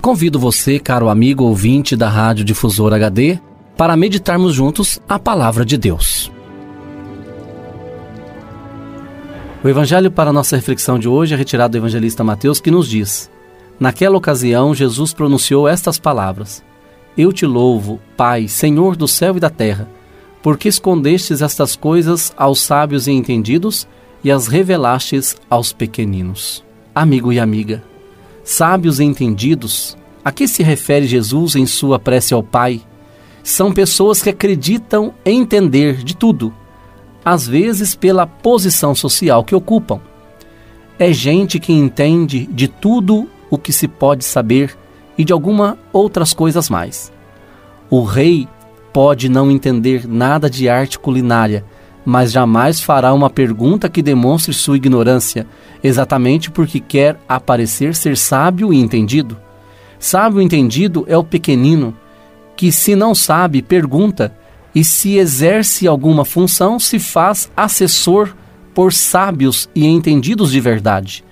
Convido você, caro amigo ouvinte da Rádio Difusor HD, para meditarmos juntos a palavra de Deus. O evangelho para nossa reflexão de hoje é retirado do evangelista Mateus, que nos diz: Naquela ocasião, Jesus pronunciou estas palavras: Eu te louvo, Pai, Senhor do céu e da terra, porque escondestes estas coisas aos sábios e entendidos e as revelastes aos pequeninos. Amigo e amiga, Sábios e entendidos, a que se refere Jesus em sua prece ao Pai? São pessoas que acreditam entender de tudo, às vezes pela posição social que ocupam. É gente que entende de tudo o que se pode saber e de alguma outras coisas mais. O rei pode não entender nada de arte culinária, mas jamais fará uma pergunta que demonstre sua ignorância, exatamente porque quer aparecer ser sábio e entendido. Sábio e entendido é o pequenino, que se não sabe, pergunta, e se exerce alguma função, se faz assessor por sábios e entendidos de verdade.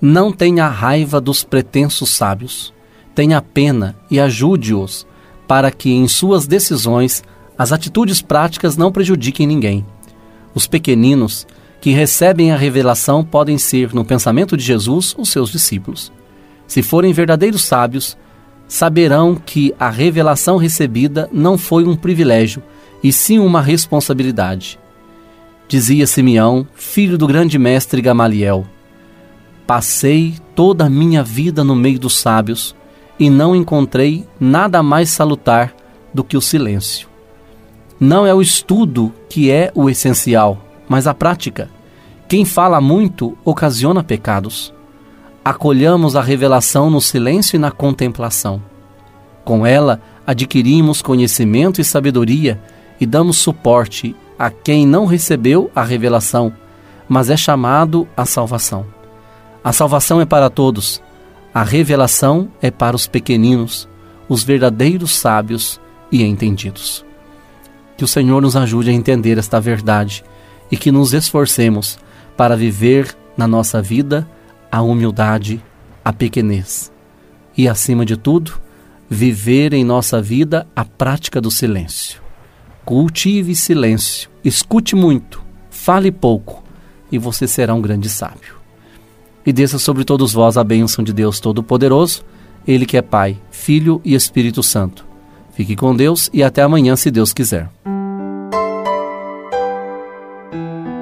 Não tenha raiva dos pretensos sábios. Tenha pena e ajude-os, para que em suas decisões as atitudes práticas não prejudiquem ninguém. Os pequeninos que recebem a revelação podem ser, no pensamento de Jesus, os seus discípulos. Se forem verdadeiros sábios, saberão que a revelação recebida não foi um privilégio, e sim uma responsabilidade. Dizia Simeão, filho do grande mestre Gamaliel: Passei toda a minha vida no meio dos sábios e não encontrei nada mais salutar do que o silêncio. Não é o estudo que é o essencial, mas a prática. Quem fala muito ocasiona pecados. Acolhamos a revelação no silêncio e na contemplação. Com ela, adquirimos conhecimento e sabedoria e damos suporte a quem não recebeu a revelação, mas é chamado à salvação. A salvação é para todos, a revelação é para os pequeninos, os verdadeiros sábios e entendidos. Que o Senhor nos ajude a entender esta verdade e que nos esforcemos para viver na nossa vida a humildade, a pequenez. E, acima de tudo, viver em nossa vida a prática do silêncio. Cultive silêncio, escute muito, fale pouco, e você será um grande sábio. E desça sobre todos vós a bênção de Deus Todo-Poderoso, Ele que é Pai, Filho e Espírito Santo. Fique com Deus e até amanhã, se Deus quiser.